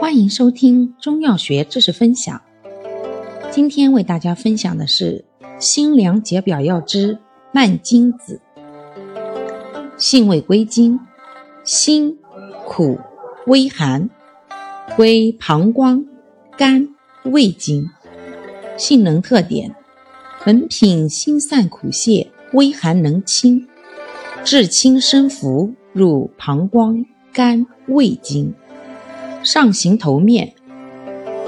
欢迎收听中药学知识分享。今天为大家分享的是辛凉解表药之蔓荆子。性味归经：辛、苦、微寒，归膀胱、肝、胃经。性能特点：本品辛散苦泄，微寒能清，至清生浮，入膀胱、肝、胃经。上行头面，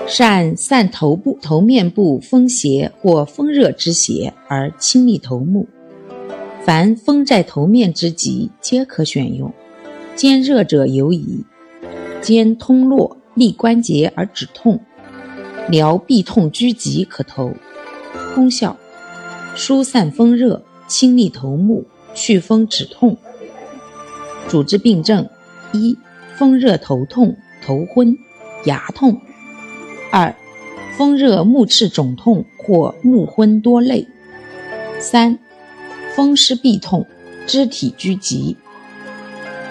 善散头部、头面部风邪或风热之邪，而清利头目。凡风在头面之疾，皆可选用。兼热者尤宜。兼通络、利关节而止痛，疗痹痛拘急可投。功效：疏散风热，清利头目，祛风止痛。主治病症：一、风热头痛。头昏、牙痛；二、风热目赤肿痛或目昏多泪；三、风湿痹痛、肢体拘急。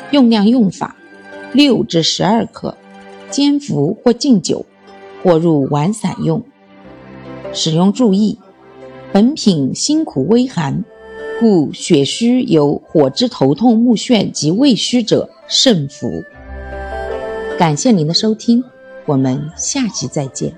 用量用法：六至十二克，煎服或敬酒，或入丸散用。使用注意：本品辛苦微寒，故血虚有火之头痛、目眩及胃虚者慎服。感谢您的收听我们下期再见。